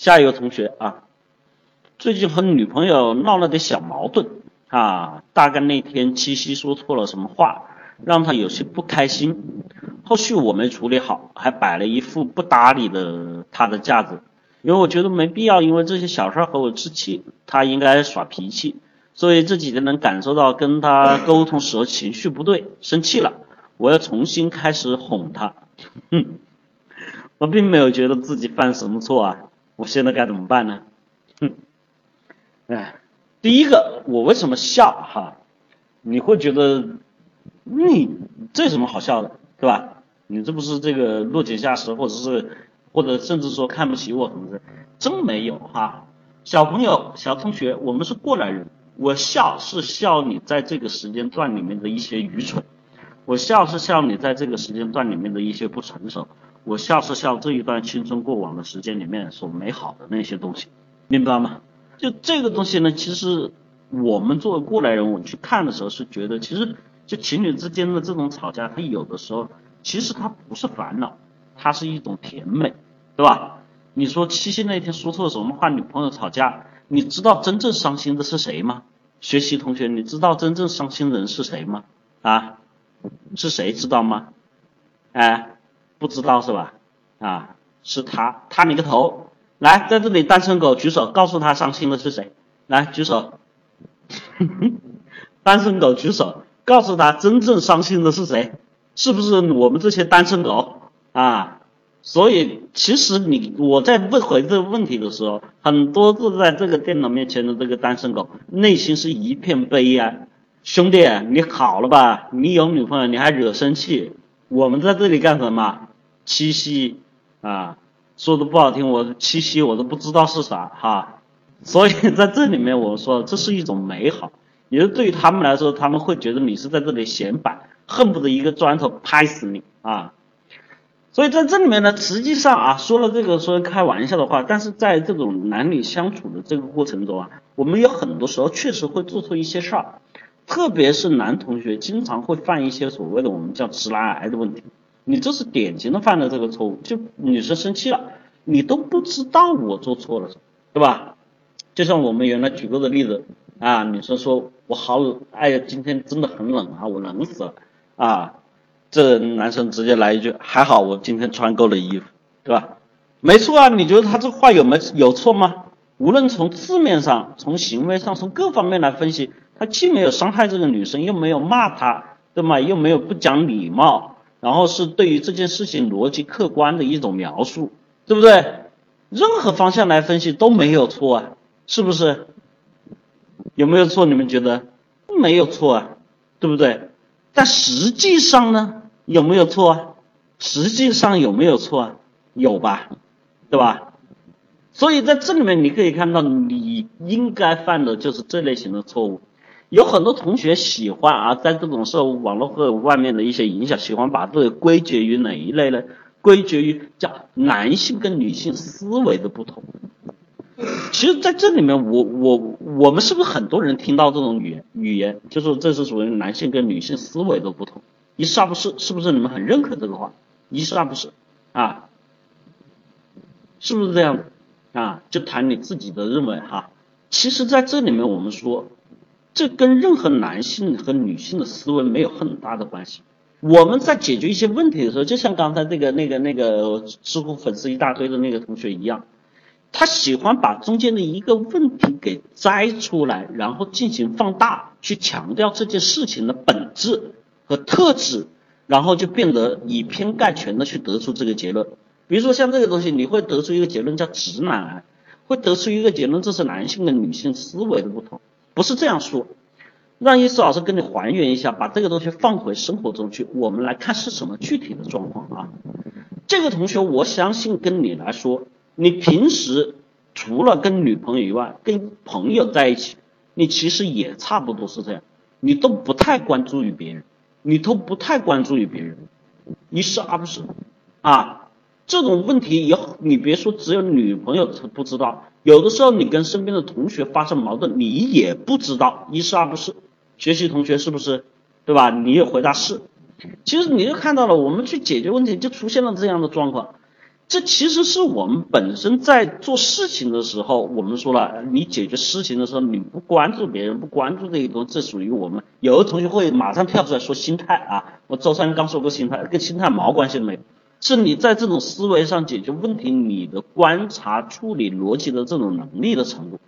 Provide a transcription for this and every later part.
下一个同学啊，最近和女朋友闹了点小矛盾啊，大概那天七夕说错了什么话，让她有些不开心。后续我没处理好，还摆了一副不搭理的她的架子，因为我觉得没必要因为这些小事和我置气，他应该耍脾气。所以这几天能感受到跟他沟通时候情绪不对，生气了，我要重新开始哄他。哼，我并没有觉得自己犯什么错啊。我现在该怎么办呢？哼，哎，第一个，我为什么笑哈？你会觉得你这有什么好笑的，对吧？你这不是这个落井下石，或者是或者甚至说看不起我什么的？真没有哈，小朋友、小同学，我们是过来人。我笑是笑你在这个时间段里面的一些愚蠢，我笑是笑你在这个时间段里面的一些不成熟。我笑是笑这一段青春过往的时间里面所美好的那些东西，明白吗？就这个东西呢，其实我们作为过来人，我去看的时候是觉得，其实就情侣之间的这种吵架，它有的时候其实它不是烦恼，它是一种甜美，对吧？你说七夕那天说错了什么话，女朋友吵架，你知道真正伤心的是谁吗？学习同学，你知道真正伤心的人是谁吗？啊，是谁知道吗？哎。不知道是吧？啊，是他，他你个头！来，在这里单身狗举手，告诉他伤心的是谁？来举手，单身狗举手，告诉他真正伤心的是谁？是不是我们这些单身狗啊？所以其实你我在问回这个问题的时候，很多坐在这个电脑面前的这个单身狗，内心是一片悲哀。兄弟，你好了吧？你有女朋友，你还惹生气？我们在这里干什么？七夕啊，说的不好听，我七夕我都不知道是啥哈，所以在这里面我说这是一种美好，也是对于他们来说，他们会觉得你是在这里显摆，恨不得一个砖头拍死你啊。所以在这里面呢，实际上啊，说了这个说开玩笑的话，但是在这种男女相处的这个过程中啊，我们有很多时候确实会做出一些事儿，特别是男同学经常会犯一些所谓的我们叫直男癌的问题。你这是典型的犯了这个错误，就女生生气了，你都不知道我做错了什么，对吧？就像我们原来举过的例子啊，女生说我好冷，哎呀，今天真的很冷啊，我冷死了啊，这男生直接来一句还好我今天穿够了衣服，对吧？没错啊，你觉得他这话有没有错吗？无论从字面上、从行为上、从各方面来分析，他既没有伤害这个女生，又没有骂她，对吗？又没有不讲礼貌。然后是对于这件事情逻辑客观的一种描述，对不对？任何方向来分析都没有错啊，是不是？有没有错？你们觉得没有错啊，对不对？但实际上呢，有没有错啊？实际上有没有错啊？有吧，对吧？所以在这里面你可以看到，你应该犯的就是这类型的错误。有很多同学喜欢啊，在这种受网络和外面的一些影响，喜欢把这个归结于哪一类呢？归结于叫男性跟女性思维的不同。其实，在这里面，我我我们是不是很多人听到这种语言语言，就是这是属于男性跟女性思维的不同？一是不是？是不是你们很认可这个话？一是不是？啊，是不是这样？啊，就谈你自己的认为哈。其实，在这里面，我们说。这跟任何男性和女性的思维没有很大的关系。我们在解决一些问题的时候，就像刚才那个、那个、那个知乎粉丝一大堆的那个同学一样，他喜欢把中间的一个问题给摘出来，然后进行放大，去强调这件事情的本质和特质，然后就变得以偏概全的去得出这个结论。比如说像这个东西，你会得出一个结论叫直男癌，会得出一个结论，这是男性跟女性思维的不同。不是这样说，让伊思老师跟你还原一下，把这个东西放回生活中去，我们来看是什么具体的状况啊？这个同学，我相信跟你来说，你平时除了跟女朋友以外，跟朋友在一起，你其实也差不多是这样，你都不太关注于别人，你都不太关注于别人，你是而不是？啊，这种问题有，你别说只有女朋友不知道。有的时候你跟身边的同学发生矛盾，你也不知道一是二不是，学习同学是不是，对吧？你也回答是，其实你就看到了，我们去解决问题就出现了这样的状况。这其实是我们本身在做事情的时候，我们说了，你解决事情的时候，你不关注别人，不关注这一东西，这属于我们。有的同学会马上跳出来说心态啊，我周三刚说过心态，跟心态毛关系都没有，是你在这种思维上解决问题，你的观察、处理逻辑的这种能力的程度。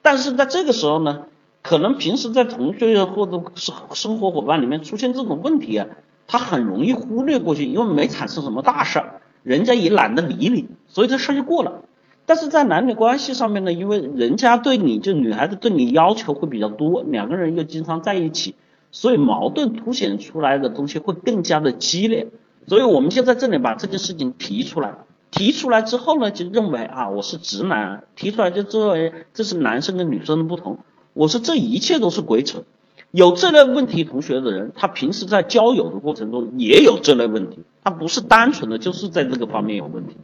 但是在这个时候呢，可能平时在同学或者生生活伙伴里面出现这种问题啊，他很容易忽略过去，因为没产生什么大事儿。人家也懒得理你，所以这事儿就过了。但是在男女关系上面呢，因为人家对你就女孩子对你要求会比较多，两个人又经常在一起，所以矛盾凸显出来的东西会更加的激烈。所以我们就在这里把这件事情提出来，提出来之后呢，就认为啊，我是直男，提出来就作为这是男生跟女生的不同，我说这一切都是鬼扯。有这类问题同学的人，他平时在交友的过程中也有这类问题，他不是单纯的就是在这个方面有问题，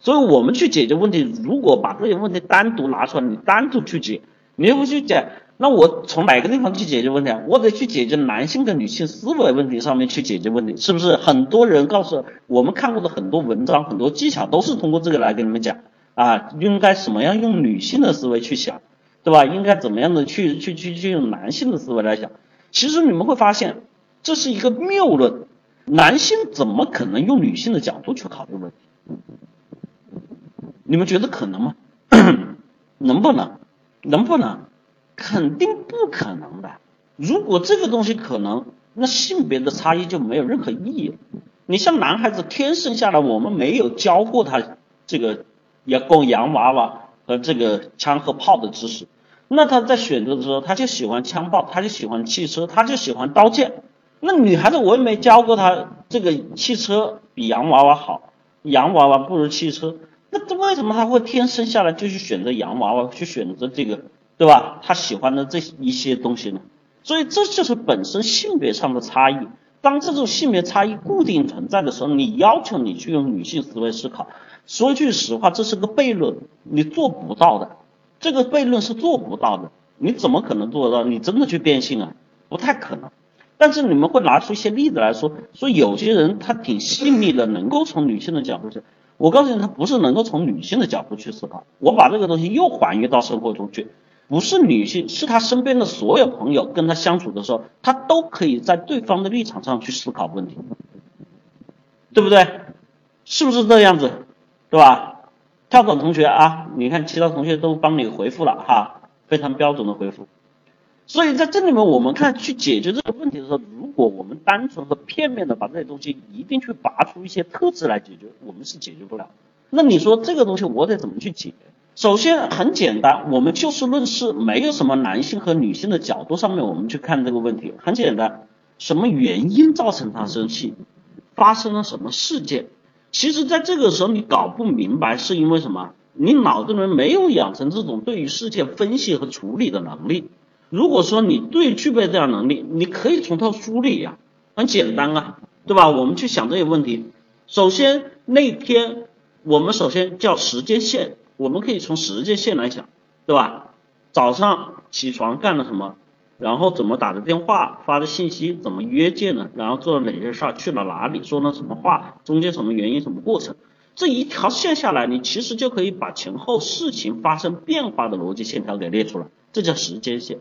所以我们去解决问题，如果把这些问题单独拿出来，你单独去解，你又不去解，那我从哪个地方去解决问题啊？我得去解决男性跟女性思维问题上面去解决问题，是不是？很多人告诉我们看过的很多文章、很多技巧都是通过这个来跟你们讲啊，应该什么样用女性的思维去想。对吧？应该怎么样的去去去去用男性的思维来想？其实你们会发现，这是一个谬论。男性怎么可能用女性的角度去考虑问题？你们觉得可能吗？能不能？能不能？肯定不可能的。如果这个东西可能，那性别的差异就没有任何意义了。你像男孩子天生下来，我们没有教过他这个要供洋娃娃。和这个枪和炮的知识，那他在选择的时候，他就喜欢枪炮，他就喜欢汽车，他就喜欢刀剑。那女孩子我也没教过她这个汽车比洋娃娃好，洋娃娃不如汽车。那这为什么他会天生下来就去选择洋娃娃，去选择这个，对吧？他喜欢的这一些东西呢？所以这就是本身性别上的差异。当这种性别差异固定存在的时候，你要求你去用女性思维思考。说句实话，这是个悖论，你做不到的。这个悖论是做不到的，你怎么可能做得到？你真的去变性啊？不太可能。但是你们会拿出一些例子来说，说有些人他挺细腻的，能够从女性的角度去。我告诉你，他不是能够从女性的角度去思考。我把这个东西又还原到生活中去，不是女性，是他身边的所有朋友跟他相处的时候，他都可以在对方的立场上去思考问题，对不对？是不是这样子？对吧？跳走同学啊，你看其他同学都帮你回复了哈，非常标准的回复。所以在这里面，我们看去解决这个问题的时候，如果我们单纯和片面的把这些东西一定去拔出一些特质来解决，我们是解决不了。那你说这个东西我得怎么去解？首先很简单，我们就事论事，没有什么男性和女性的角度上面我们去看这个问题。很简单，什么原因造成他生气？发生了什么事件？其实，在这个时候你搞不明白，是因为什么？你脑子里面没有养成这种对于事件分析和处理的能力。如果说你对具备这样能力，你可以从头梳理呀，很简单啊，对吧？我们去想这些问题。首先那天，我们首先叫时间线，我们可以从时间线来讲，对吧？早上起床干了什么？然后怎么打的电话，发的信息，怎么约见的，然后做了哪些事儿，去了哪里，说了什么话，中间什么原因，什么过程，这一条线下来，你其实就可以把前后事情发生变化的逻辑线条给列出来，这叫时间线。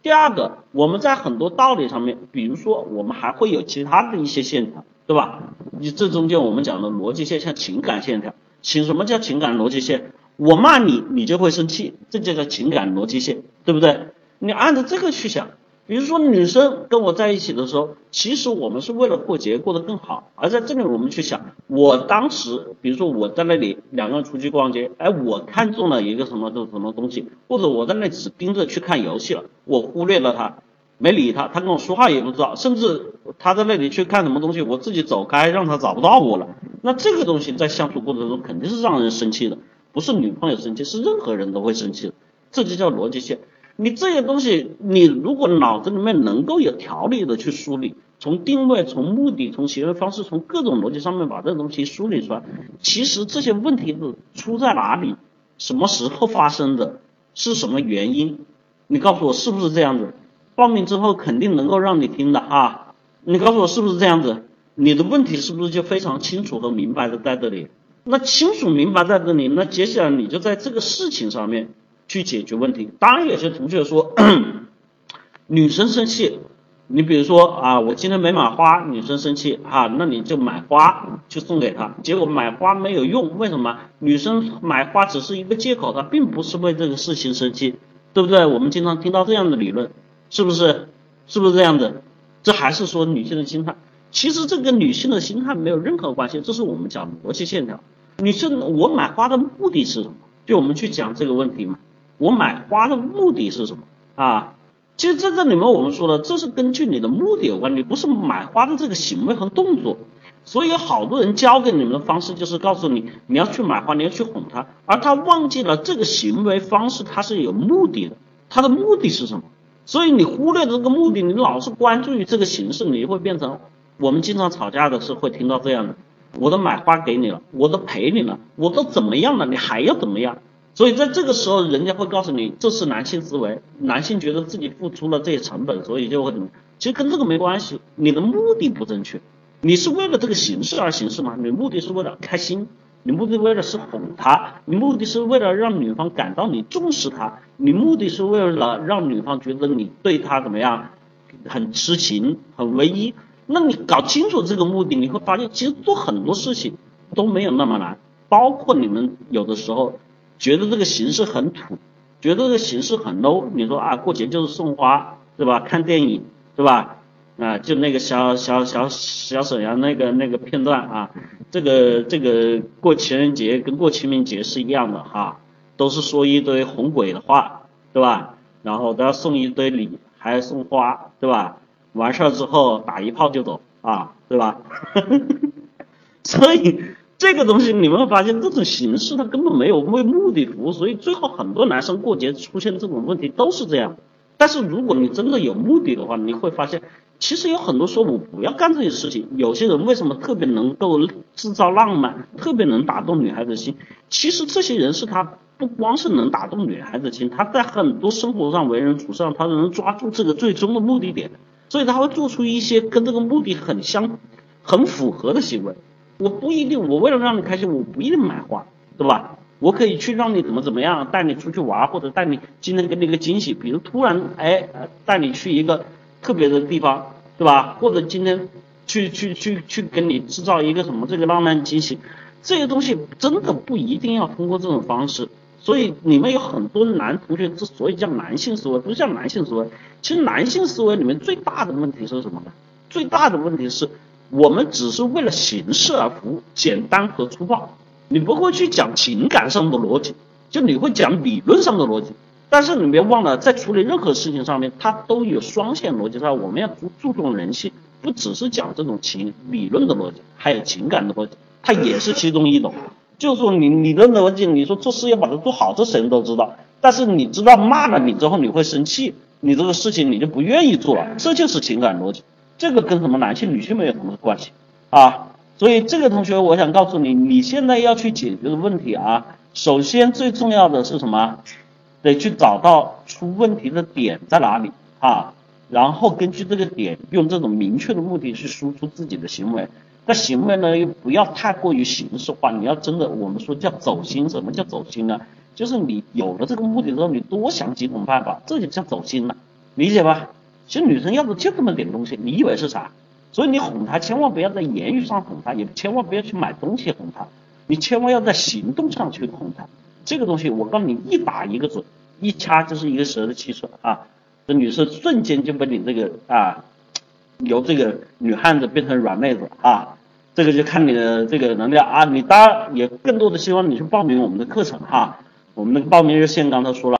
第二个，我们在很多道理上面，比如说我们还会有其他的一些线条，对吧？你这中间我们讲的逻辑线，像情感线条，情什么叫情感逻辑线？我骂你，你就会生气，这就叫情感逻辑线，对不对？你按照这个去想，比如说女生跟我在一起的时候，其实我们是为了过节过得更好，而在这里我们去想，我当时，比如说我在那里两个人出去逛街，哎，我看中了一个什么的什么东西，或者我在那里只盯着去看游戏了，我忽略了他，没理他，他跟我说话也不知道，甚至他在那里去看什么东西，我自己走开，让他找不到我了，那这个东西在相处过程中肯定是让人生气的，不是女朋友生气，是任何人都会生气，这就叫逻辑线。你这些东西，你如果脑子里面能够有条理的去梳理，从定位、从目的、从行为方式、从各种逻辑上面把这东西梳理出来，其实这些问题是出在哪里，什么时候发生的，是什么原因？你告诉我是不是这样子？报名之后肯定能够让你听的啊！你告诉我是不是这样子？你的问题是不是就非常清楚和明白的在这里？那清楚明白在这里，那接下来你就在这个事情上面去解决问题。当然，有些同学说，女生生气，你比如说啊，我今天没买花，女生生气啊，那你就买花去送给她，结果买花没有用，为什么？女生买花只是一个借口，她并不是为这个事情生气，对不对？我们经常听到这样的理论，是不是？是不是这样的？这还是说女性的心态？其实这跟女性的心态没有任何关系，这是我们讲的逻辑线条。你是，我买花的目的是什么？就我们去讲这个问题嘛。我买花的目的是什么啊？其实在这里面我们说了，这是根据你的目的有关，你不是买花的这个行为和动作。所以好多人教给你们的方式就是告诉你，你要去买花，你要去哄他，而他忘记了这个行为方式它是有目的的，它的目的是什么？所以你忽略这个目的，你老是关注于这个形式，你会变成我们经常吵架的时候会听到这样的。我都买花给你了，我都陪你了，我都怎么样了，你还要怎么样？所以在这个时候，人家会告诉你，这是男性思维，男性觉得自己付出了这些成本，所以就会怎么？其实跟这个没关系，你的目的不正确，你是为了这个形式而形式吗？你目的是为了开心，你目的为了是哄她，你目的是为了让女方感到你重视她，你目的是为了让女方觉得你对她怎么样，很痴情，很唯一。那你搞清楚这个目的，你会发现其实做很多事情都没有那么难，包括你们有的时候觉得这个形式很土，觉得这个形式很 low，你说啊过节就是送花，对吧？看电影，对吧？啊，就那个小小小小沈阳那个那个片段啊，这个这个过情人节跟过清明节是一样的哈，都是说一堆哄鬼的话，对吧？然后都要送一堆礼，还要送花，对吧？完事儿之后打一炮就走啊，对吧？所以这个东西你们会发现，这种形式它根本没有为目的服务，所以最后很多男生过节出现这种问题都是这样。但是如果你真的有目的的话，你会发现，其实有很多时候我不要干这些事情。有些人为什么特别能够制造浪漫，特别能打动女孩子心？其实这些人是他不光是能打动女孩子心，他在很多生活上为人处事上，他能抓住这个最终的目的点。所以他会做出一些跟这个目的很相、很符合的行为。我不一定，我为了让你开心，我不一定买花，对吧？我可以去让你怎么怎么样，带你出去玩，或者带你今天给你一个惊喜，比如突然哎带你去一个特别的地方，对吧？或者今天去去去去给你制造一个什么这个浪漫惊喜，这些东西真的不一定要通过这种方式。所以你们有很多男同学之所以叫男性思维，不是叫男性思维。其实男性思维里面最大的问题是什么呢？最大的问题是我们只是为了形式而服务，简单和粗暴。你不会去讲情感上的逻辑，就你会讲理论上的逻辑。但是你别忘了，在处理任何事情上面，它都有双线逻辑。上我们要注注重人性，不只是讲这种情理论的逻辑，还有情感的逻辑，它也是其中一种。就是说，你你的逻辑，你说做事要把它做好，这谁都知道。但是你知道骂了你之后你会生气，你这个事情你就不愿意做了，这就是情感逻辑。这个跟什么男性女性没有什么关系啊。所以这个同学，我想告诉你，你现在要去解决的问题啊，首先最重要的是什么？得去找到出问题的点在哪里啊，然后根据这个点，用这种明确的目的去输出自己的行为。那行为呢，又不要太过于形式化。你要真的，我们说叫走心。什么叫走心呢？就是你有了这个目的之后，你多想几种办法，这就叫走心了，理解吧？其实女生要的就这么点东西，你以为是啥？所以你哄她，千万不要在言语上哄她，也千万不要去买东西哄她，你千万要在行动上去哄她。这个东西我告诉你，一打一个准，一掐就是一个蛇的汽车啊！这女生瞬间就被你这个啊，由这个女汉子变成软妹子啊！这个就看你的这个能力啊，你当然也更多的希望你去报名我们的课程哈，我们的报名热线刚才说了。